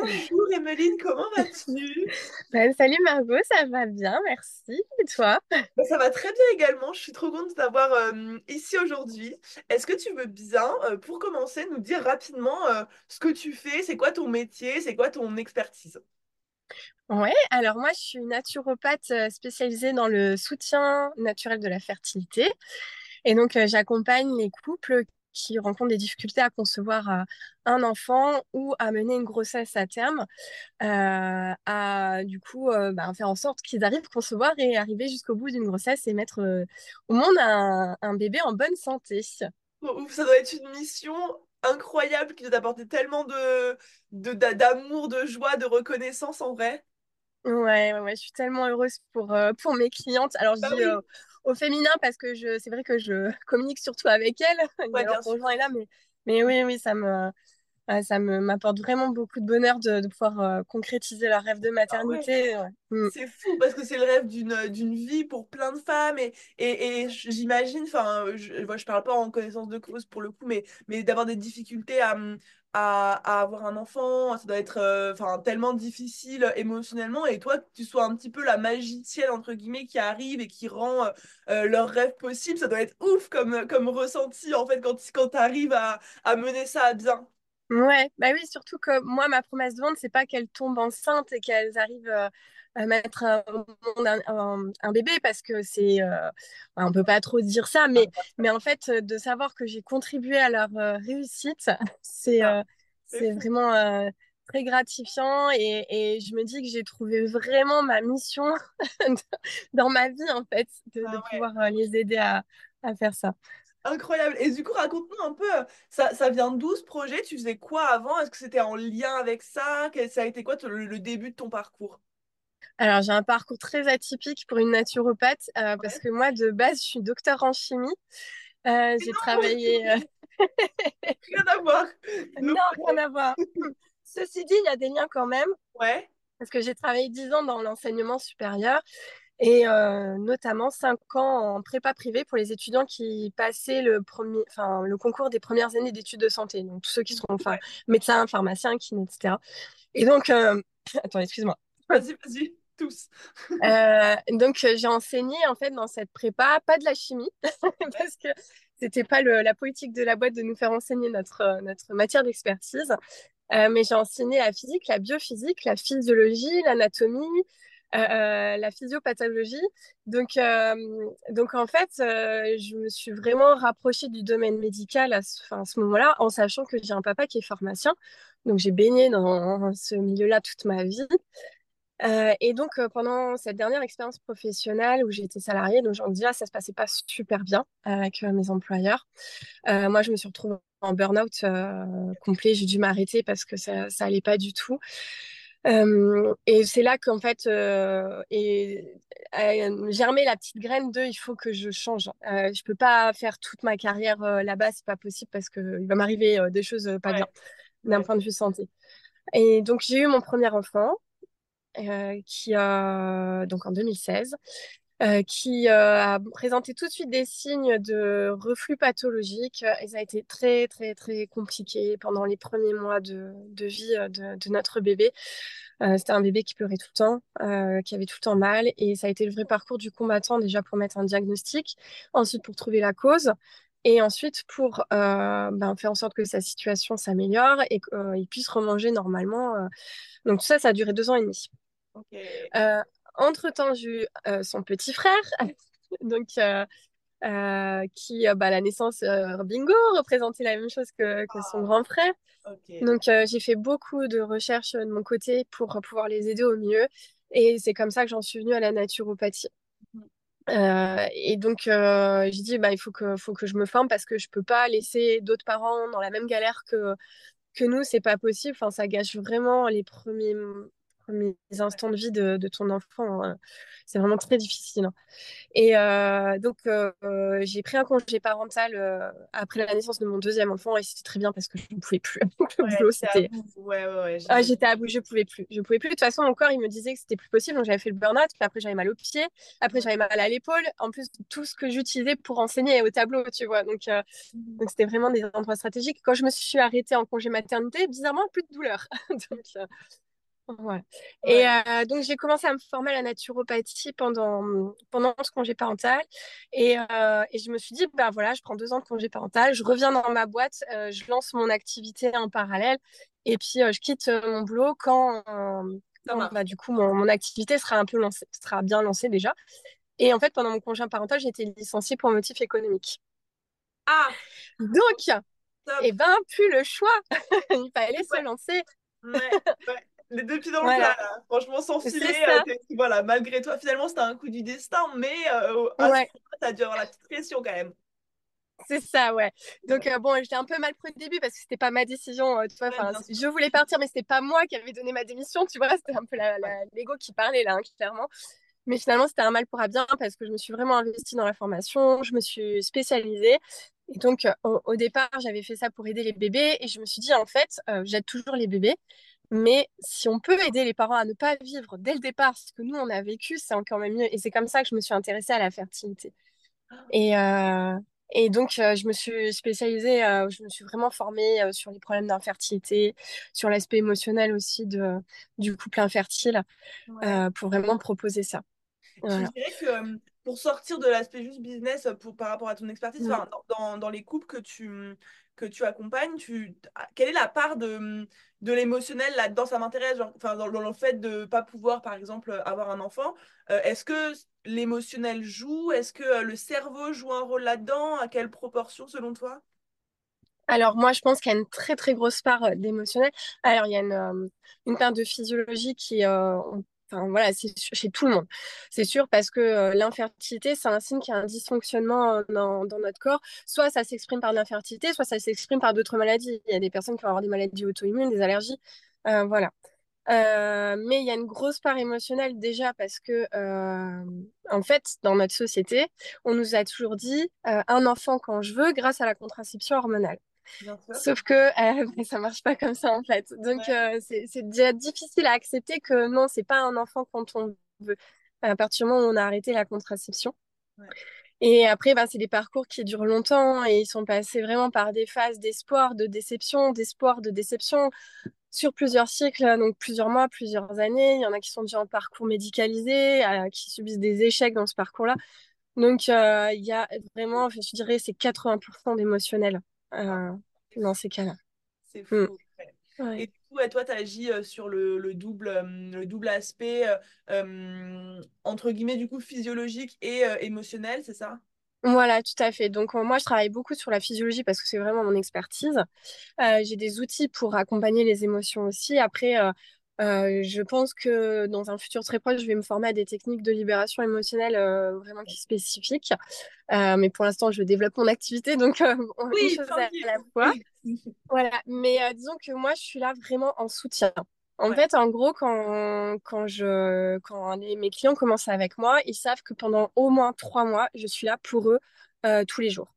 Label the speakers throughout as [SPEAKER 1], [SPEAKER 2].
[SPEAKER 1] Bonjour Emeline, comment vas-tu?
[SPEAKER 2] Ben, salut Margot, ça va bien, merci. Et toi?
[SPEAKER 1] Bah, ça va très bien également, je suis trop contente de t'avoir euh, ici aujourd'hui. Est-ce que tu veux bien, euh, pour commencer, nous dire rapidement euh, ce que tu fais, c'est quoi ton métier, c'est quoi ton expertise?
[SPEAKER 2] Ouais, alors moi je suis naturopathe spécialisée dans le soutien naturel de la fertilité. Et donc euh, j'accompagne les couples qui rencontrent des difficultés à concevoir euh, un enfant ou à mener une grossesse à terme, euh, à du coup euh, bah, faire en sorte qu'ils arrivent à concevoir et arriver jusqu'au bout d'une grossesse et mettre au monde un, bébé en bonne santé.
[SPEAKER 1] Ça doit être une mission incroyable qui doit t'apporter tellement de, de, d'a- d'amour, de joie, de reconnaissance en vrai.
[SPEAKER 2] Ouais, ouais, ouais, je suis tellement heureuse pour, euh, pour mes clientes. Alors, je
[SPEAKER 1] Ah
[SPEAKER 2] dis euh,
[SPEAKER 1] oui,
[SPEAKER 2] au féminin parce que je, c'est vrai que je communique surtout avec elles.
[SPEAKER 1] ouais,
[SPEAKER 2] Leur
[SPEAKER 1] bien
[SPEAKER 2] conjoint est là, mais, mais oui, oui, ça me, ça me, m'apporte vraiment beaucoup de bonheur de, de pouvoir euh, concrétiser leur rêve de
[SPEAKER 1] Ah ouais.
[SPEAKER 2] maternité. ouais. Mm.
[SPEAKER 1] C'est fou parce que c'est le rêve d'une d'une vie pour plein de femmes et, et, et j'imagine, enfin, je, moi, je parle pas en connaissance de cause pour le coup, mais, mais d'avoir des difficultés à, à, à avoir un enfant, ça doit être euh, tellement difficile émotionnellement et toi, que tu sois un petit peu la magicienne, entre guillemets, qui arrive et qui rend euh, euh, leur rêve possible, ça doit être ouf comme, comme ressenti en fait quand, quand tu arrives à, à mener ça à bien.
[SPEAKER 2] Ouais, bah oui, surtout que moi, ma promesse de vente, c'est pas qu'elles tombent enceintes et qu'elles arrivent euh, mettre un, monde un, bébé parce que c'est, euh, on peut pas trop dire ça,
[SPEAKER 1] Ah,
[SPEAKER 2] mais, mais en fait, euh, de savoir que j'ai contribué à leur euh, réussite, c'est euh,
[SPEAKER 1] c'est
[SPEAKER 2] vraiment euh, très gratifiant et, et je me dis que j'ai trouvé vraiment ma mission dans ma vie, en fait, de,
[SPEAKER 1] Ah ouais.
[SPEAKER 2] pouvoir euh, les aider à, à faire ça.
[SPEAKER 1] Incroyable. Et du coup, raconte-nous un peu, euh, ça, ça vient d'où ce projet? Tu faisais quoi avant? Est-ce que c'était en lien avec ça? Ça a été quoi le début de ton parcours?
[SPEAKER 2] Alors, j'ai un parcours très atypique pour une naturopathe euh, parce que moi, de base, je suis docteur en chimie. Euh, j'ai travaillé... euh,
[SPEAKER 1] rien à voir.
[SPEAKER 2] Non, rien à voir. Ceci dit, il y a des liens quand même
[SPEAKER 1] Ouais.
[SPEAKER 2] parce que j'ai travaillé 10 ans dans l'enseignement supérieur et notamment 5 ans en prépa privée pour les étudiants qui passaient le, premier, enfin, le concours des premières années d'études de santé. Donc, tous ceux qui seront enfin, médecins, pharmaciens, kinés, etc. Et donc... Attends, excuse-moi.
[SPEAKER 1] Vas-y, vas-y,
[SPEAKER 2] Euh, donc, euh, j'ai enseigné en fait dans cette prépa, pas de la chimie, parce que c'était pas la politique de la boîte de nous faire enseigner notre, euh, matière d'expertise. Mais j'ai enseigné la physique, la biophysique, la physiologie, l'anatomie, la physiopathologie. Donc, donc en fait, je me suis vraiment rapprochée du domaine médical à ce moment-là, en sachant que j'ai un papa qui est pharmacien. Donc, j'ai baigné dans ce milieu-là toute ma vie. Euh, et donc, euh, pendant cette dernière expérience professionnelle où j'ai été salariée, donc envie de dire, ça se passait pas super bien avec euh, mes employeurs. Moi, je me suis retrouvée en burn-out complet. J'ai dû m'arrêter parce que ça, ça allait pas du tout. Et c'est là qu'en fait, et, germé la petite graine de, il faut que je change. Je peux pas faire toute ma carrière là-bas, c'est pas possible parce que il va m'arriver des choses pas bien d'un
[SPEAKER 1] Ouais.
[SPEAKER 2] point de vue santé. Et donc, j'ai eu mon premier enfant qui a, donc en 2016, euh, qui euh, a présenté tout de suite des signes de reflux pathologique. Et ça a été très, très, très compliqué pendant les premiers mois de, de vie euh, de, de notre bébé. Euh, c'était un bébé qui pleurait tout le temps, euh, qui avait tout le temps mal. Et ça a été le vrai parcours du combattant déjà pour mettre un diagnostic, ensuite pour trouver la cause. Et ensuite, pour euh, ben, faire en sorte que sa situation s'améliore et qu'il puisse remanger normalement. euh. Donc tout ça, ça a duré deux ans et demi. Euh, entre-temps, j'ai eu euh, son petit frère, donc euh, euh, qui, euh, bah, à la naissance, euh, bingo, représentait la même chose que, que son
[SPEAKER 1] Ah,
[SPEAKER 2] grand frère. Donc, euh, j'ai fait beaucoup de recherches euh, de mon côté pour pouvoir les aider au mieux. Et c'est comme ça que j'en suis venue à la naturopathie. Euh, et donc, euh, j'ai dit, bah, il faut que, faut que je me forme parce que je peux pas laisser d'autres parents dans la même galère que, que nous, c'est pas possible. Enfin, ça gâche vraiment les premiers, premiers instants de vie de, de ton enfant. hein. C'est vraiment très difficile. hein. Et euh, donc, euh, euh, j'ai pris un congé parental euh, après la naissance de mon deuxième enfant et c'était très bien parce que je ne pouvais plus.
[SPEAKER 1] Ouais. Ouais, ouais,
[SPEAKER 2] Ah, j'étais à bout, je pouvais plus. Je pouvais plus. De toute façon, mon corps, il me disait que c'était plus possible. Donc, j'avais fait le burn-out. Puis après, j'avais mal aux pieds. Après, j'avais mal à l'épaule. En plus, tout ce que j'utilisais pour enseigner au tableau, tu vois. Donc,
[SPEAKER 1] Mhm.
[SPEAKER 2] donc c'était vraiment des endroits stratégiques. Quand je me suis arrêtée en congé maternité, bizarrement, plus de douleur. Donc, Et euh, donc, j'ai commencé à me former à la naturopathie pendant, pendant ce congé parental. Et, euh, et je me suis dit, bah voilà, je prends deux ans de congé parental, je reviens dans ma boîte, euh, je lance mon activité en parallèle. Et puis, je quitte mon boulot quand, bah, du coup, mon, mon activité sera un peu lancée, sera bien lancée déjà. Et en fait, pendant mon congé parental, j'ai été licenciée pour motif économique.
[SPEAKER 1] Ah,
[SPEAKER 2] Donc,
[SPEAKER 1] top.
[SPEAKER 2] eh ben, plus le choix. Il fallait se
[SPEAKER 1] Ouais,
[SPEAKER 2] lancer.
[SPEAKER 1] ouais, ouais. Les deux pieds dans le plat, là. Franchement, sans filet, euh, voilà, malgré toi, finalement, c'était un coup du destin, mais euh,
[SPEAKER 2] Ouais.
[SPEAKER 1] t'as dû avoir la petite pression quand même.
[SPEAKER 2] C'est ça, ouais. Donc, euh, bon, j'étais un peu mal pris au début parce que c'était pas ma décision. euh, tu vois,
[SPEAKER 1] Ouais,
[SPEAKER 2] je voulais partir, mais c'était pas moi qui avais donné ma démission. Tu vois, c'était un peu l'ego qui parlait là, hein, clairement. Mais finalement, c'était un mal pour un bien parce que je me suis vraiment investie dans la formation, je me suis spécialisée. Et donc, euh, au, au départ, j'avais fait ça pour aider les bébés. Et je me suis dit, en fait, euh, j'aide toujours les bébés. Mais si on peut aider les parents à ne pas vivre dès le départ ce que nous, on a vécu, c'est encore même mieux. Et c'est comme ça que je me suis intéressée à la fertilité. Et, euh, et donc, euh, je me suis spécialisée, euh, je me suis vraiment formée sur les problèmes d'infertilité, sur l'aspect émotionnel aussi de, du couple infertile,
[SPEAKER 1] ouais.
[SPEAKER 2] pour vraiment proposer ça. Voilà.
[SPEAKER 1] dirais que pour sortir de l'aspect juste business pour, par rapport à ton expertise,
[SPEAKER 2] Mm.
[SPEAKER 1] dans, dans, dans les couples que tu, que tu accompagnes, tu, ah, quelle est la part de, de l'émotionnel là-dedans? Ça m'intéresse, enfin, dans, le fait de ne pas pouvoir, par exemple, avoir un enfant. Euh, est-ce que l'émotionnel joue? Est-ce que euh, le cerveau joue un rôle là-dedans? À quelle proportion selon toi?
[SPEAKER 2] Alors, moi, je pense qu'il y a une très, très grosse part euh, d'émotionnel. Alors, il y a une, euh, une part de physiologie qui, euh, enfin, voilà, c'est chez tout le monde. C'est sûr parce que l'infertilité, c'est un signe qu'il y a un dysfonctionnement dans, notre corps. Soit ça s'exprime par l'infertilité, soit ça s'exprime par d'autres maladies. Il y a des personnes qui vont avoir des maladies auto-immunes, des allergies. Voilà. Mais il y a une grosse part émotionnelle déjà parce que, en fait, dans notre société, on nous a toujours dit un enfant quand je veux grâce à la contraception hormonale. Sauf que euh, ça marche pas comme ça en fait. Donc
[SPEAKER 1] Ouais,
[SPEAKER 2] euh, c'est c'est déjà difficile à accepter que non, c'est pas un enfant quand on veut. À partir du moment où on a arrêté la contraception.
[SPEAKER 1] ouais.
[SPEAKER 2] Et après, ben, c'est des parcours qui durent longtemps et ils sont passés vraiment par des phases d'espoir, de déception, d'espoir, de déception sur plusieurs cycles, donc plusieurs mois, plusieurs années. Il y en a qui sont déjà en parcours médicalisé, euh, qui subissent des échecs dans ce parcours-là. Donc euh, il y a vraiment, je dirais, c'est 80% d'émotionnel euh, dans ces cas-là.
[SPEAKER 1] C'est fou. Ouais. Et du coup, toi, tu agis sur le, le double, euh, le double aspect, euh, euh, entre guillemets, du coup, physiologique et euh, émotionnel, c'est ça?
[SPEAKER 2] Voilà, tout à fait. Donc, euh, moi, je travaille beaucoup sur la physiologie parce que c'est vraiment mon expertise. Euh, j'ai des outils pour accompagner les émotions aussi. Après, euh, euh, je pense que dans un futur très proche, je vais me former à des techniques de libération émotionnelle euh, vraiment qui spécifiques. Euh, mais pour l'instant, je développe mon activité, donc une
[SPEAKER 1] Oui,
[SPEAKER 2] chose à la fois. Voilà, mais disons que moi, je suis là vraiment en soutien. En
[SPEAKER 1] Ouais,
[SPEAKER 2] fait, en gros, quand, quand, je, quand les- mes clients commencent avec moi, ils savent que pendant au moins trois mois, je suis là pour eux tous les jours.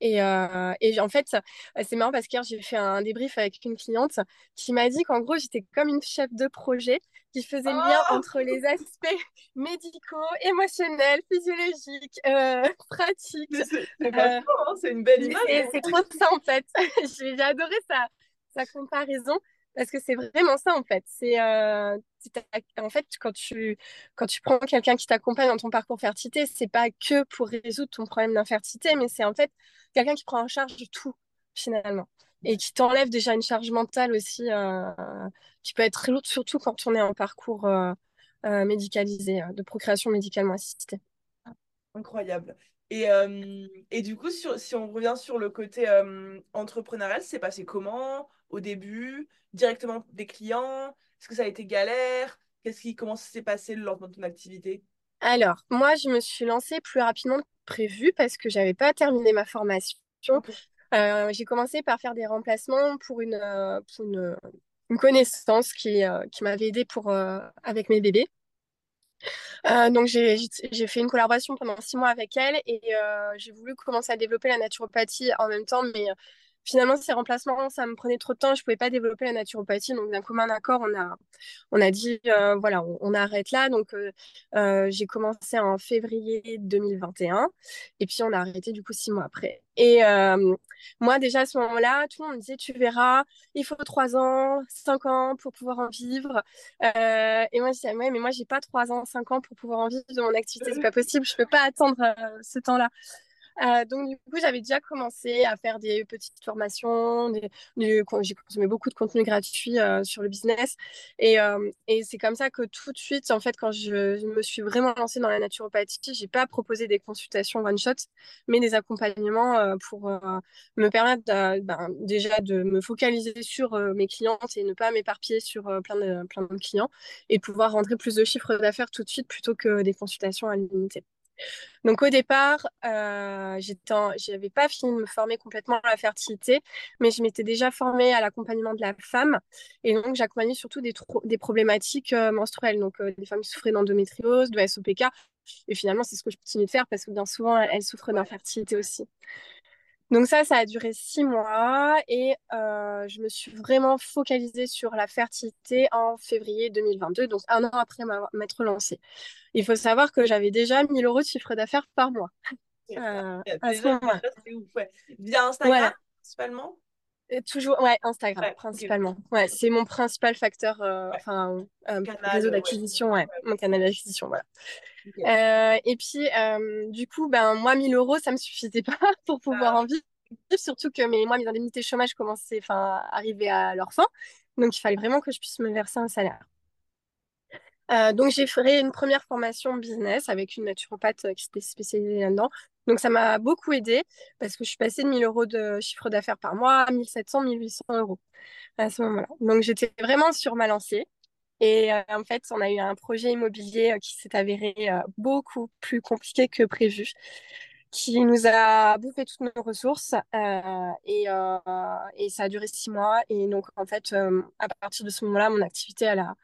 [SPEAKER 2] Et, euh, et en fait, c'est marrant parce qu'hier, j'ai fait un débrief avec une cliente qui m'a dit qu'en gros, j'étais comme une chef de projet qui faisait le lien
[SPEAKER 1] Oh,
[SPEAKER 2] entre les aspects médicaux, émotionnels, physiologiques, euh, pratiques.
[SPEAKER 1] c'est
[SPEAKER 2] Euh,
[SPEAKER 1] hein, c'est une belle image.
[SPEAKER 2] c'est c'est trop ça en fait. J'ai j'ai adoré sa, sa comparaison parce que c'est vraiment ça en fait. C'est euh, en fait quand tu quand tu prends quelqu'un qui t'accompagne dans ton parcours fertilité, c'est pas que pour résoudre ton problème d'infertilité, mais c'est en fait quelqu'un qui prend en charge tout finalement et qui t'enlève déjà une charge mentale aussi euh, qui peut être très lourde, surtout quand on est en parcours euh, euh, médicalisé, de procréation médicalement assistée.
[SPEAKER 1] Incroyable. Et, et du coup, si on revient sur le côté entrepreneurial, c'est passé comment? Au début? Directement des clients? Est-ce que ça a été galère? Qu'est-ce qui, comment ça s'est passé lors de ton activité?
[SPEAKER 2] Alors, moi, je me suis lancée plus rapidement que prévu parce que j'avais pas terminé ma formation. Euh, j'ai commencé par faire des remplacements pour une, euh, pour une, une connaissance qui, qui m'avait aidée pour, avec mes bébés. donc j'ai fait une collaboration pendant six mois avec elle et j'ai voulu commencer à développer la naturopathie en même temps, mais finalement, ces remplacements, ça me prenait trop de temps. Je ne pouvais pas développer la naturopathie. Donc, d'un commun accord, on a, on a dit, euh, voilà, on, arrête là. Donc, euh, euh, j'ai commencé en février 2021. Et puis, on a arrêté du coup six mois après. Et moi, déjà, à ce moment-là, tout le monde me disait, tu verras, il faut trois ans, cinq ans pour pouvoir en vivre. et moi, je disais, ouais, mais moi, j'ai pas trois ans, cinq ans pour pouvoir en vivre de mon activité. C'est pas possible. Je peux pas attendre ce temps-là. Euh, donc, du coup, j'avais déjà commencé à faire des petites formations. J'ai consommé beaucoup de contenu gratuit euh, sur le business. Et, euh, et c'est comme ça que tout de suite, en fait, quand je, me suis vraiment lancée dans la naturopathie, j'ai pas proposé des consultations one-shot, mais des accompagnements pour me permettre ben, déjà de me focaliser sur mes clientes et ne pas m'éparpiller sur plein, de, plein de clients et pouvoir rentrer plus de chiffres d'affaires tout de suite plutôt que des consultations à limiter. Donc au départ, euh, je n'avais pas fini de me former complètement à la fertilité, mais je m'étais déjà formée à l'accompagnement de la femme. Et donc j'accompagnais surtout des, problématiques euh, menstruelles, donc euh, des femmes qui souffraient d'endométriose, de SOPK. Et finalement, c'est ce que je continue de faire parce que bien souvent, elles souffrent d'infertilité aussi. Donc ça, ça a duré six mois et euh, je me suis vraiment focalisée sur la fertilité en février 2022, donc un an après m'être lancée. Il faut savoir que j'avais déjà 1000 euros de chiffre d'affaires par mois.
[SPEAKER 1] Euh, à ce moment Via Instagram principalement?
[SPEAKER 2] Toujours, ouais, Instagram principalement. Ouais, c'est mon principal facteur, euh, enfin, réseau d'acquisition, ouais. mon canal d'acquisition, voilà. Et puis, du coup, ben, moi, 1000 euros, ça me suffisait pas pour pouvoir en vivre, surtout que mes, moi, mes indemnités chômage commençaient, enfin, arriver à leur fin. Donc, il fallait vraiment que je puisse me verser un salaire. donc, j'ai fait une première formation business avec une naturopathe qui s'était spécialisée là-dedans. Donc, ça m'a beaucoup aidé parce que je suis passée de 1000 euros de chiffre d'affaires par mois à 1700, 1800 euros à ce moment-là. Donc, j'étais vraiment sur ma lancée. Et euh, en fait, on a eu un projet immobilier euh, qui s'est avéré euh, beaucoup plus compliqué que prévu, qui nous a bouffé toutes nos ressources et, et, ça a duré six mois. Et donc, en fait, à partir de ce moment-là, mon activité, elle a,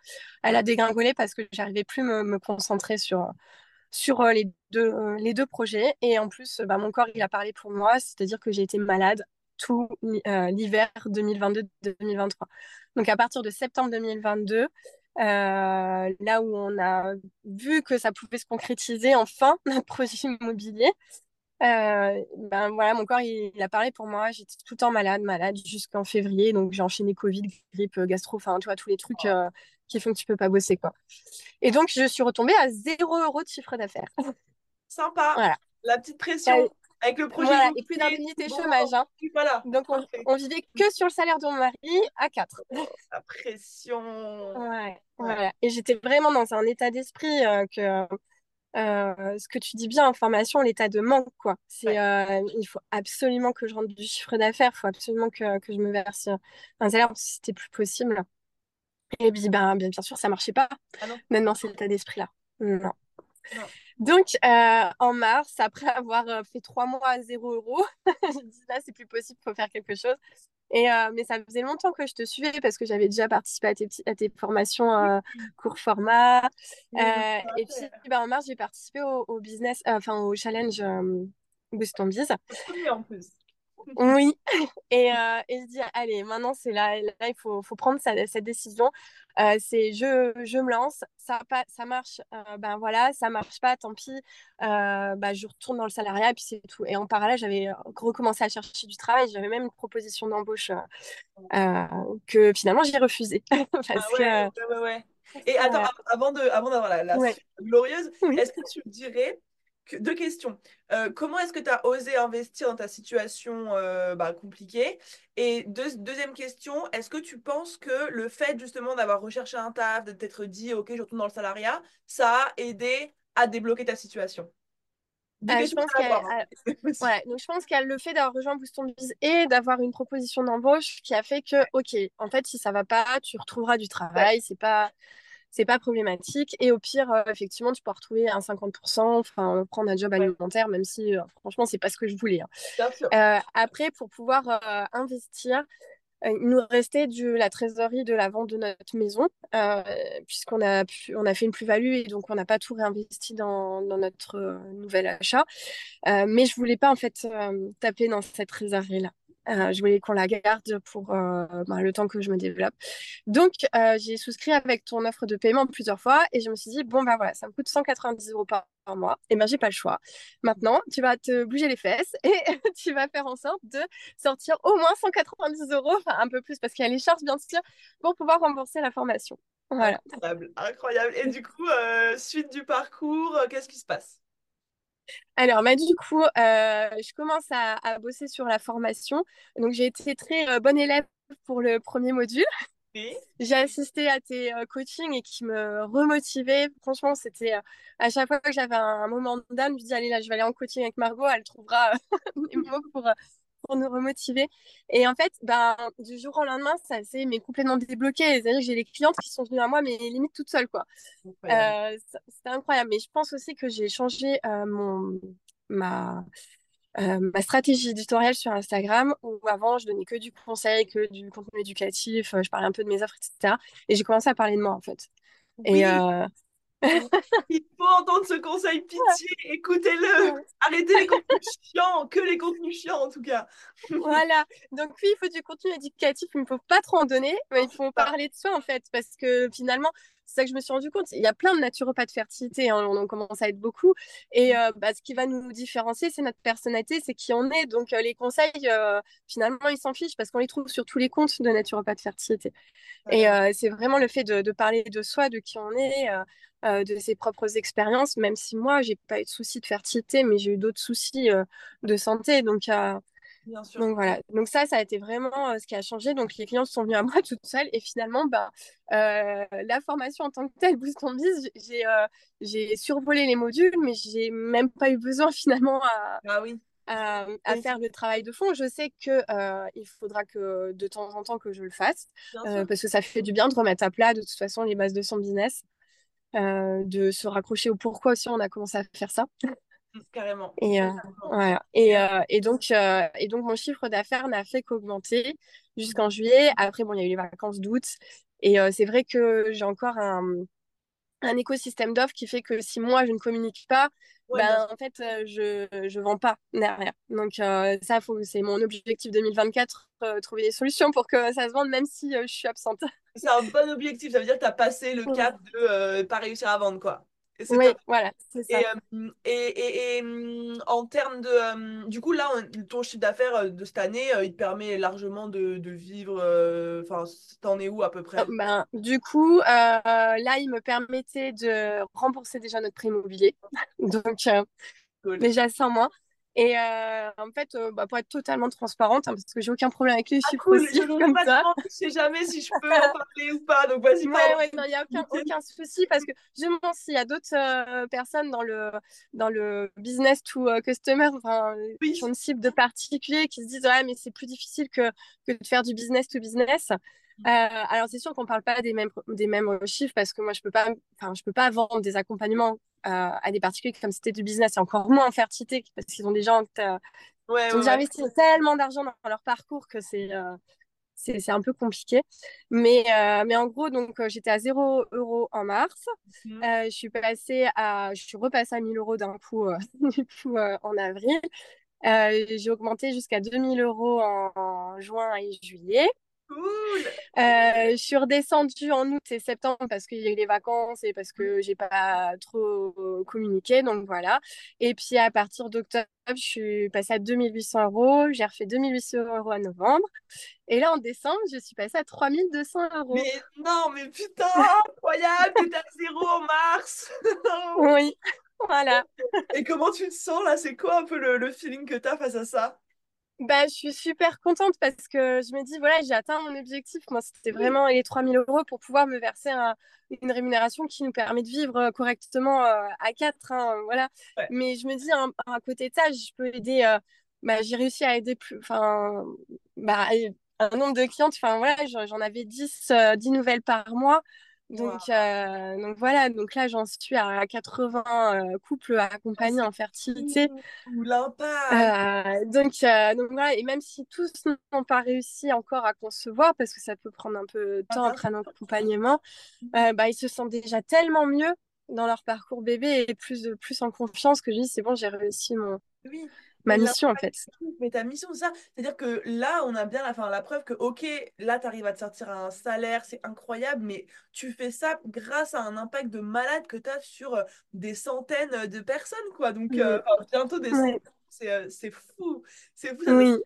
[SPEAKER 2] elle a dégringolé parce que j'arrivais plus me, me concentrer sur sur les, deux, les deux projets. Et en plus, bah, mon corps, il a parlé pour moi, c'est-à-dire que j'ai été malade tout l'hiver 2022-2023. Donc à partir de septembre 2022, là où on a vu que ça pouvait se concrétiser enfin, notre projet immobilier, ben voilà, mon corps, il, a parlé pour moi. J'étais tout le temps malade, malade jusqu'en février. Donc, j'ai enchaîné Covid, grippe, gastro, enfin, tu vois, tous les trucs qui font que tu peux pas bosser, quoi. Et donc, je suis retombée à 0 euros de chiffre d'affaires.
[SPEAKER 1] Sympa. Voilà. La petite pression. Avec le projet.
[SPEAKER 2] Voilà, et plus d'indemnité chômage. Hein. Voilà. Donc, on, vivait que sur le salaire de mon mari à 4.
[SPEAKER 1] la pression.
[SPEAKER 2] Ouais, Voilà. Et j'étais vraiment dans un état d'esprit euh, que euh, ce que tu dis bien en formation, l'état de manque, quoi. C'est, euh, il faut absolument que je rentre du chiffre d'affaires, il faut absolument que, que, je me verse un salaire, si c'était plus possible. Et puis, ben, bien, bien sûr, ça marchait pas. Ah Maintenant, c'est l'état d'esprit-là. Non. Donc, euh, en mars, après avoir euh, fait trois mois à zéro euro, je me dis là, c'est plus possible, il faut faire quelque chose. Et, euh, mais ça faisait longtemps que je te suivais parce que j'avais déjà participé à tes, à tes formations court format. et puis, ben, en mars, j'ai participé au, business, enfin au challenge Boost on Biz. en plus. Oui, et, euh, et, je dis, allez, maintenant c'est là, là, il faut, faut prendre cette décision. Euh, c'est je, je me lance, ça, pas, ça marche, euh, ben voilà, ça marche pas, tant pis, bah, je retourne dans le salariat et puis c'est tout. Et en parallèle, j'avais recommencé à chercher du travail, j'avais même une proposition d'embauche que finalement j'ai refusée. parce
[SPEAKER 1] ah ouais, que, ouais, ouais, Et attends, avant d'avoir avant la, la glorieuse, est-ce que tu dirais deux questions. Euh, comment est-ce que tu as osé investir dans ta situation euh, bah, compliquée? Et deuxième question, est-ce que tu penses que le fait justement d'avoir recherché un taf, de t'être dit ok, je retourne dans le salariat, ça a aidé à débloquer ta situation?
[SPEAKER 2] Euh, je, pense ouais, donc je pense le fait d'avoir rejoint Booston Biz et d'avoir une proposition d'embauche qui a fait que, ok, en fait, si ça va pas, tu retrouveras du travail. C'est pas, c'est pas problématique. Et au pire, euh, effectivement, tu peux retrouver un 50%, enfin, prendre un job alimentaire, même si, euh, franchement, c'est pas ce que je voulais. Hein. Euh, après, pour pouvoir investir, il nous restait du, la trésorerie de la vente de notre maison, puisqu'on a, on a fait une plus-value et donc on n'a pas tout réinvesti dans, dans notre nouvel achat. mais je voulais pas en fait taper dans cette trésorerie-là. Euh, je voulais qu'on la garde pour euh, ben, le temps que je me développe. Donc, euh, j'ai souscrit avec ton offre de paiement plusieurs fois et je me suis dit, bon, ben voilà, ça me coûte 190 euros par, mois. Et ben, j'ai pas le choix. Maintenant, tu vas te bouger les fesses et tu vas faire en sorte de sortir au moins 190 euros, enfin un peu plus parce qu'il y a les charges, bien sûr, pour pouvoir rembourser la formation. Voilà.
[SPEAKER 1] Incroyable, incroyable. Et du coup, suite du parcours, qu'est-ce qui se passe?
[SPEAKER 2] Alors, bah, du coup, euh, je commence à, bosser sur la formation. Donc, j'ai été très euh, bonne élève pour le premier module. J'ai assisté à tes euh, coachings et qui me remotivaient. Franchement, c'était à chaque fois que j'avais un, moment d'âme, je dis allez là, je vais aller en coaching avec Margot, elle trouvera les mots pour, pour nous remotiver. Et en fait, ben, du jour au lendemain, ça s'est mais complètement débloqué. C'est-à-dire que j'ai les clientes qui sont venues à moi, mais limite toutes seules. quoi. Euh, C'était incroyable. Mais je pense aussi que j'ai changé euh, mon, ma, euh, ma stratégie éditoriale sur Instagram, où avant, je donnais que du conseil, que du contenu éducatif, je parlais un peu de mes offres, etc. Et j'ai commencé à parler de moi, en fait. Et,
[SPEAKER 1] Il faut entendre ce conseil, pitié, écoutez-le. Arrêtez les contenus chiants, que les contenus chiants en tout cas.
[SPEAKER 2] voilà, donc oui, il faut du contenu éducatif, il ne faut pas trop en donner, mais il faut parler de soi en fait, parce que finalement, c'est ça que je me suis rendu compte. Il y a plein de naturopathes fertilité, hein, on en commence à être beaucoup. Et euh, bah, ce qui va nous différencier, c'est notre personnalité, c'est qui on est. Donc euh, les conseils, euh, finalement, ils s'en fichent parce qu'on les trouve sur tous les comptes de naturopathes fertilité. Et c'est vraiment le fait de, de, parler de soi, de qui on est, euh, de ses propres expériences, même si moi, j'ai pas eu de soucis de fertilité, mais j'ai eu d'autres soucis euh, de santé. Donc, euh, donc voilà. Donc ça, ça a été vraiment ce qui a changé. Donc les clients sont venus à moi toutes seules et finalement, bah, la formation en tant que telle, Boost on Biz, j'ai j'ai survolé les modules, mais j'ai même pas eu besoin finalement à,
[SPEAKER 1] ah oui.
[SPEAKER 2] à, faire le travail de fond. Je sais que il faudra que de temps en temps que je le fasse parce que ça fait du bien de remettre à plat de toute façon les bases de son business. Euh, de se raccrocher au pourquoi aussi on a commencé à faire ça.
[SPEAKER 1] Carrément.
[SPEAKER 2] Et, euh, voilà. et, euh, et, donc, et donc, mon chiffre d'affaires n'a fait qu'augmenter jusqu'en juillet. Après, bon, il y a eu les vacances d'août. Et c'est vrai que j'ai encore un, un écosystème d'offres qui fait que si moi, je ne communique pas, ben, en fait, je ne vends pas derrière. Donc, ça, c'est mon objectif 2024, trouver des solutions pour que ça se vende, même si je suis absente.
[SPEAKER 1] C'est un bon objectif. Ça veut dire que tu as passé le cap de euh, pas réussir à vendre, quoi.
[SPEAKER 2] oui, voilà, c'est ça.
[SPEAKER 1] Euh, et, et, et, hum, en termes de. Euh, du coup, là, ton chiffre d'affaires de cette année, il te permet largement de, de vivre. Enfin, t'en es où à peu près?
[SPEAKER 2] Ben, Du coup, là, il me permettait de rembourser déjà notre prêt immobilier. Donc, déjà sans moi. Et euh, en fait, euh, bah, pour être totalement transparente, hein, parce que j'ai aucun problème avec les ah, chiffres aussi, je comme ça.
[SPEAKER 1] Je sais jamais si je peux en parler ou pas, donc vas-y.
[SPEAKER 2] Ouais, ouais, non, il n'y a aucun, aucun souci parce que je me demande s'il y a d'autres euh, personnes dans le, dans le business to customer, enfin, qui ont une cible de particulier, qui se disent ouais, mais c'est plus difficile que, que de faire du business to business. Mmh. alors c'est sûr qu'on parle pas des mêmes des mêmes chiffres parce que moi je peux pas je peux pas vendre des accompagnements à des particuliers comme c'était du business, et encore moins en fertilité, parce qu'ils ont des gens qui ont déjà investi tellement d'argent dans leur parcours que c'est euh, c'est un peu compliqué. Mais, euh, mais en gros, donc euh, j'étais à 0 euros en mars. Mhm. je suis passée à, je suis repassée à 1000 euros d'un coup, du coup en avril. j'ai augmenté jusqu'à 2000 euros en, juin et juillet. Euh, je suis redescendue en août et septembre parce qu'il y a eu les vacances et parce que j'ai pas trop communiqué, donc voilà. Et puis à partir d'octobre, je suis passée à 2800 euros. J'ai refait 2800 euros en novembre. Et là, en décembre, je suis passée à 3200 euros.
[SPEAKER 1] Mais non, mais putain, incroyable, t'étais à zéro en mars.
[SPEAKER 2] oui, voilà.
[SPEAKER 1] Et comment tu te sens là? C'est quoi un peu le, le feeling que tu as face à ça?
[SPEAKER 2] Bah, je suis super contente parce que je me dis, voilà, j'ai atteint mon objectif. Moi, c'était vraiment les 3000 euros pour pouvoir me verser une rémunération qui nous permet de vivre euh, correctement euh, à quatre. Hein, voilà. Mais je me dis, à côté de ça, je peux aider. Euh, bah, j'ai réussi à aider plus, enfin, bah, un nombre de clientes. Enfin, voilà, j'en avais 10, 10 nouvelles par mois. Donc, euh, donc voilà, donc là j'en suis à 80 euh, couples accompagnés en fertilité.
[SPEAKER 1] L'impact.
[SPEAKER 2] Euh, donc, donc voilà, et même si tous n'ont pas réussi encore à concevoir, parce que ça peut prendre un peu de temps
[SPEAKER 1] Ah,
[SPEAKER 2] après un accompagnement, euh, bah, ils se sentent déjà tellement mieux dans leur parcours bébé et plus, de, plus en confiance que je dis c'est bon, j'ai réussi mon,
[SPEAKER 1] Oui,
[SPEAKER 2] ma mission en fait.
[SPEAKER 1] Mais ta mission, c'est ça. C'est-à-dire que là, on a bien la, fin, la preuve que, ok, là, tu arrives à te sortir un salaire, c'est incroyable, mais tu fais ça grâce à un impact de malade que tu as sur euh, des centaines de personnes, quoi. Donc, euh,
[SPEAKER 2] Oui.
[SPEAKER 1] bientôt des centaines. C'est euh, c'est fou. C'est fou, ça
[SPEAKER 2] Oui.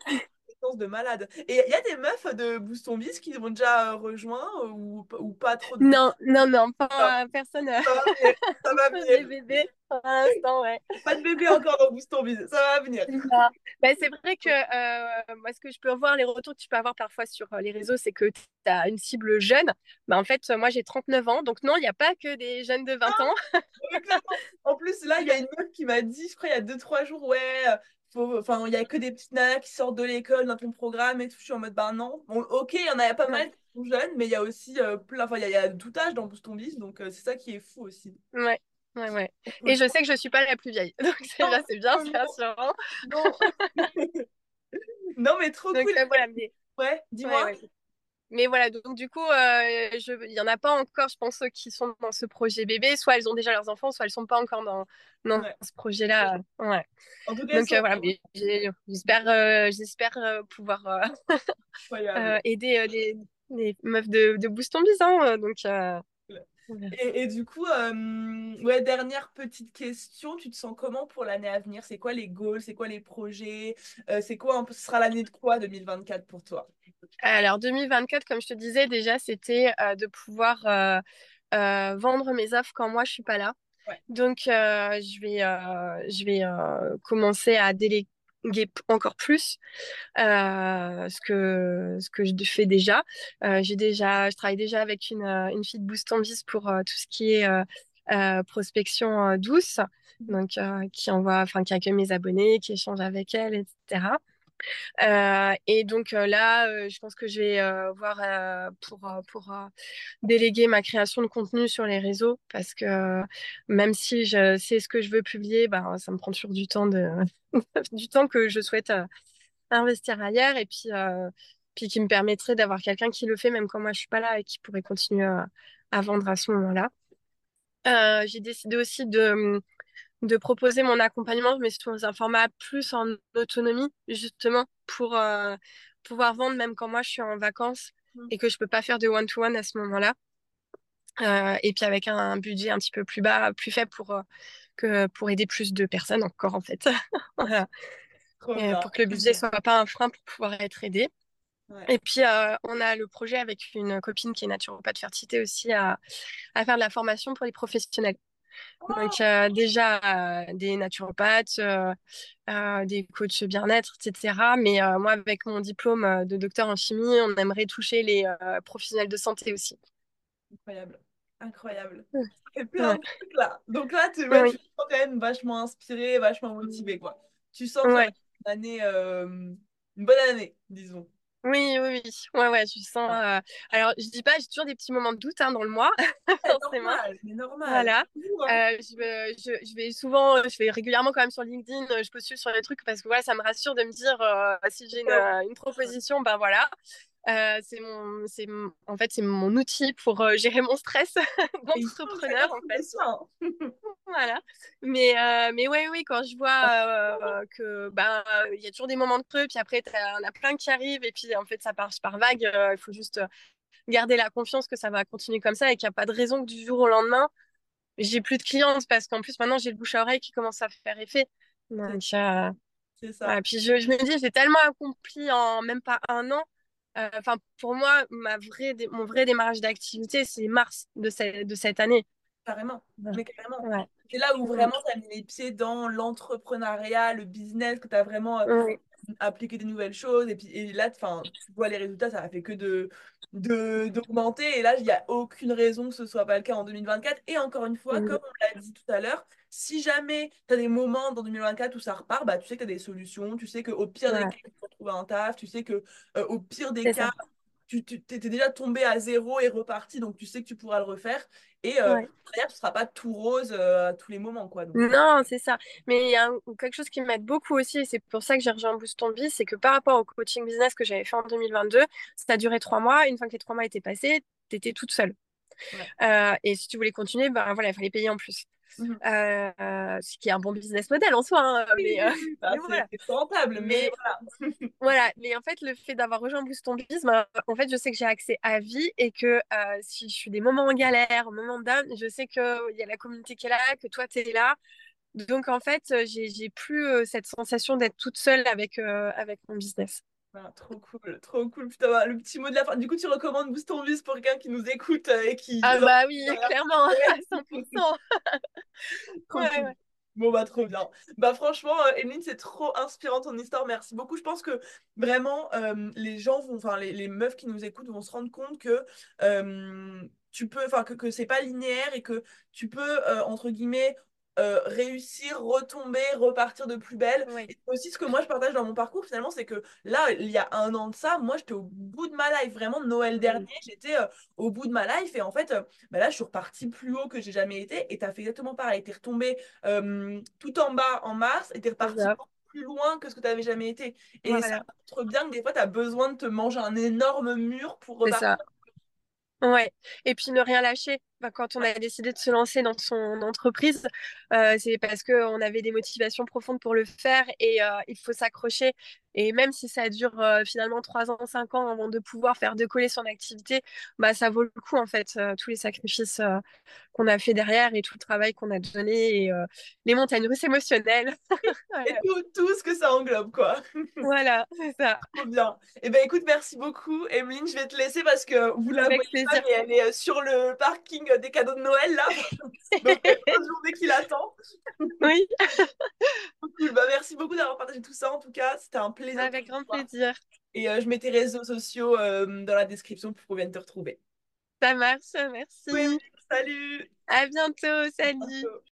[SPEAKER 1] De malade. Et il y a des meufs de Boost Ton Biz qui ont déjà euh, rejoint euh, ou, ou pas trop de...
[SPEAKER 2] Non, non, non, pas personne euh,
[SPEAKER 1] ça va venir. Ça va
[SPEAKER 2] des
[SPEAKER 1] venir.
[SPEAKER 2] bébés pour l'instant, ouais.
[SPEAKER 1] Pas de bébé encore dans Boost Ton Biz. Ça va venir.
[SPEAKER 2] Bah, bah, c'est vrai que euh, moi, ce que je peux voir, les retours que tu peux avoir parfois sur les réseaux, c'est que tu as une cible jeune. Bah, en fait, moi, j'ai 39 ans. Donc, non, il n'y a pas que des jeunes de 20 ans.
[SPEAKER 1] Ouais, clairement. En plus, là, il y a une meuf qui m'a dit, je crois, il y a 2-3 jours, ouais. Enfin, il y a que des petites nanas qui sortent de l'école dans ton programme et tout. Je suis en mode, bah non. Bon, ok, il y en a pas mal qui sont jeunes, mais il y a aussi euh, plein, enfin, il y, a- il y a tout âge dans Boost Biz, donc euh, c'est ça qui est fou aussi.
[SPEAKER 2] Ouais, ouais, ouais. Et je sais que je suis pas la plus vieille. Donc, c'est bien, c'est rassurant.
[SPEAKER 1] non. Non, mais trop
[SPEAKER 2] Donc,
[SPEAKER 1] cool.
[SPEAKER 2] euh, voilà. Mais,
[SPEAKER 1] Ouais,
[SPEAKER 2] ouais,
[SPEAKER 1] dis-moi.
[SPEAKER 2] ouais. Mais voilà, donc du coup, euh, il n'y en a pas encore, je pense, qui sont dans ce projet bébé. Soit elles ont déjà leurs enfants, soit elles sont pas encore dans, dans
[SPEAKER 1] Ouais.
[SPEAKER 2] ce projet-là. Ouais.
[SPEAKER 1] En tout cas, elles
[SPEAKER 2] Donc euh, voilà, j'espère euh, j'espère pouvoir aider les, les meufs de, de Boost ton Biz, hein, donc.
[SPEAKER 1] Et, et du coup, euh, ouais, dernière petite question, tu te sens comment pour l'année à venir? C'est quoi les goals? C'est quoi les projets? Euh, c'est quoi un peu, ce sera l'année de quoi 2024 pour toi?
[SPEAKER 2] Alors 2024, comme je te disais déjà, c'était euh, de pouvoir euh, euh, vendre mes offres quand moi je suis pas là.
[SPEAKER 1] Ouais.
[SPEAKER 2] Donc euh, je vais euh, je vais euh, commencer à déléguer encore plus euh, ce que ce que je fais déjà. Euh, j'ai déjà je travaille déjà avec une, euh, une fille de Boost Biz pour euh, tout ce qui est prospection douce. Donc, euh, qui envoie, enfin, qui accueille mes abonnés, qui échange avec elles, etc. Euh, et donc euh, là, euh, je pense que je vais voir pour, pour déléguer ma création de contenu sur les réseaux parce que même si je sais ce que je veux publier, bah, ça me prend toujours du temps, de... du temps que je souhaite investir ailleurs et puis, puis qui me permettrait d'avoir quelqu'un qui le fait même quand moi je suis pas là et qui pourrait continuer à, vendre à ce moment-là. J'ai décidé aussi de de proposer mon accompagnement, mais sous un format plus en autonomie, justement, pour euh, pouvoir vendre même quand moi je suis en vacances
[SPEAKER 1] Mm.
[SPEAKER 2] et que je peux pas faire de one-to-one à ce moment-là. Euh, et puis avec un, un budget un petit peu plus bas, plus faible pour, euh, que, pour aider plus de personnes encore, en fait. Voilà. Et pour que le budget soit pas un frein pour pouvoir être aidé.
[SPEAKER 1] Ouais.
[SPEAKER 2] Et puis, euh, on a le projet avec une copine qui est naturopathe fertilité aussi à, à faire de la formation pour les professionnels. Donc euh, déjà euh, des naturopathes, euh, des coachs bien-être, etc. Mais moi, avec mon diplôme de docteur en chimie, on aimerait toucher les professionnels de santé aussi.
[SPEAKER 1] Incroyable. Incroyable.
[SPEAKER 2] Ouais.
[SPEAKER 1] Ça fait plein de
[SPEAKER 2] Ouais.
[SPEAKER 1] trucs là. Donc là, tu, ouais,
[SPEAKER 2] Oui.
[SPEAKER 1] tu te sens quand même vachement inspiré, vachement motivé, quoi. Tu sens que
[SPEAKER 2] Ouais.
[SPEAKER 1] être une année, une bonne année, disons.
[SPEAKER 2] Oui, oui, oui. Ouais, ouais, je sens. Euh, Alors, je dis pas, j'ai toujours des petits moments de doute hein, dans le mois, forcément.
[SPEAKER 1] normal, mais normal.
[SPEAKER 2] Voilà. Euh, je, vais, je, je vais souvent, je vais régulièrement quand même sur LinkedIn, je postule sur les trucs parce que voilà, ça me rassure de me dire euh, si j'ai une, une proposition, ben voilà. Euh, c'est mon, c'est en fait, c'est mon outil pour euh, gérer mon stress d'entrepreneur, en fait.
[SPEAKER 1] hein.
[SPEAKER 2] Voilà. Mais, euh, mais ouais, oui, quand je vois que ben il y a toujours des moments de creux, puis après, il y en a plein qui arrivent, et puis en fait, ça part par vague. Il faut juste garder la confiance que ça va continuer comme ça et qu'il n'y a pas de raison que du jour au lendemain, j'ai plus de clientes parce qu'en plus, maintenant, j'ai le bouche à oreille qui commence à faire effet. Donc,
[SPEAKER 1] C'est ça.
[SPEAKER 2] voilà. Puis je, je me dis, j'ai tellement accompli en même pas un an. Euh, Enfin, pour moi, ma vraie dé- mon vrai démarrage d'activité, c'est mars de, ce- de cette année.
[SPEAKER 1] Carrément. Mais carrément.
[SPEAKER 2] Ouais.
[SPEAKER 1] C'est là où vraiment tu as mis les pieds dans l'entrepreneuriat, le business, que tu as vraiment euh, appliqué des nouvelles choses. Et puis et là, tu vois les résultats, ça a fait que de de- d'augmenter. Et là, il n'y a aucune raison que ce soit pas le cas en 2024. Et encore une fois,
[SPEAKER 2] Oui.
[SPEAKER 1] comme on l'a dit tout à l'heure, si jamais tu as des moments dans 2024 où ça repart, bah, tu sais que tu as des solutions. Tu sais qu'au pire des cas, tu vas trouver un taf. Tu sais que euh, au pire des cas,
[SPEAKER 2] ça.
[SPEAKER 1] tu, tu étais déjà tombé à zéro et reparti, donc tu sais que tu pourras le refaire. Et euh,
[SPEAKER 2] Ouais.
[SPEAKER 1] derrière, ce sera pas tout rose euh, à tous les moments, quoi. Donc,
[SPEAKER 2] Non, c'est ça. Mais il y a un- quelque chose qui m'aide beaucoup aussi, et c'est pour ça que j'ai rejoint Boost Ton c'est que par rapport au coaching business que j'avais fait en 2022, ça a duré trois mois. Une fois que les trois mois étaient passés, tu étais toute seule.
[SPEAKER 1] Ouais.
[SPEAKER 2] Euh, et si tu voulais continuer, ben voilà, il fallait payer en plus.
[SPEAKER 1] Mhm.
[SPEAKER 2] Euh, euh, ce qui est un bon business model en soi, hein, mais, euh,
[SPEAKER 1] bah,
[SPEAKER 2] mais voilà.
[SPEAKER 1] c'est rentable, mais
[SPEAKER 2] Mais
[SPEAKER 1] voilà.
[SPEAKER 2] voilà, mais en fait, le fait d'avoir rejoint Boost Ton Biz, ben, en fait, je sais que j'ai accès à vie et que euh, si je suis des moments en galère, moments d'âme, je sais qu'il y a la communauté qui est là, que toi, tu es là. Donc, en fait, euh, j'ai, plus euh, cette sensation d'être toute seule avec, euh, avec mon business.
[SPEAKER 1] Ah, trop cool, trop cool. Putain, bah, le petit mot de la fin. Du coup, tu recommandes Boost ton Bus pour quelqu'un qui nous écoute euh, et qui.
[SPEAKER 2] Ah bah oui, clairement, à 100%.
[SPEAKER 1] Trop
[SPEAKER 2] Ouais,
[SPEAKER 1] cool.
[SPEAKER 2] ouais.
[SPEAKER 1] Bon, bah, trop bien. Bah, franchement, euh, Emeline, c'est trop inspirant ton histoire. Merci beaucoup. Je pense que vraiment, euh, les gens vont, enfin, les, les meufs qui nous écoutent vont se rendre compte que euh, tu peux, enfin, que, que c'est pas linéaire et que tu peux, entre guillemets, euh, réussir, retomber, repartir de plus belle. Et aussi ce que moi je partage dans mon parcours finalement, c'est que là, il y a un an de ça, moi j'étais au bout de ma life. Vraiment, Noël
[SPEAKER 2] Mm.
[SPEAKER 1] dernier, j'étais euh, au bout de ma life. Et en fait, euh, bah là, je suis repartie plus haut que j'ai jamais été. Et t'as fait exactement pareil. T'es retombée euh, tout en bas en mars et t'es repartie plus loin que ce que t'avais jamais été. Et ça montre bien que des fois, t'as besoin de te manger un énorme mur pour
[SPEAKER 2] c'est
[SPEAKER 1] repartir.
[SPEAKER 2] ça. Ouais. Et puis ne rien lâcher. Enfin, quand on a décidé de se lancer dans son entreprise, euh, c'est parce qu'on avait des motivations profondes pour le faire et euh, il faut s'accrocher. Et même si ça dure euh, finalement 3 ans, 5 ans avant de pouvoir faire décoller son activité, bah, ça vaut le coup en fait, tous les sacrifices qu'on a fait derrière et tout le travail qu'on a donné et les montagnes russes émotionnelles.
[SPEAKER 1] Et tout, tout ce que ça englobe, quoi.
[SPEAKER 2] Voilà, c'est ça.
[SPEAKER 1] Trop bien. Eh ben écoute, merci beaucoup, Emeline. Je vais te laisser parce que vous la voyez pas,
[SPEAKER 2] plaisir.
[SPEAKER 1] mais elle est sur le parking des cadeaux de Noël là. Donc de journée qui l'attend.
[SPEAKER 2] Oui,
[SPEAKER 1] Cool. Bah, merci beaucoup d'avoir partagé tout ça. En tout cas, c'était un plaisir.
[SPEAKER 2] avec grand plaisir.
[SPEAKER 1] Et euh, je mets tes réseaux sociaux euh, dans la description pour qu'on vienne te retrouver.
[SPEAKER 2] Ça marche,
[SPEAKER 1] Oui,
[SPEAKER 2] merci.
[SPEAKER 1] salut.
[SPEAKER 2] À bientôt,
[SPEAKER 1] À
[SPEAKER 2] salut.
[SPEAKER 1] bientôt.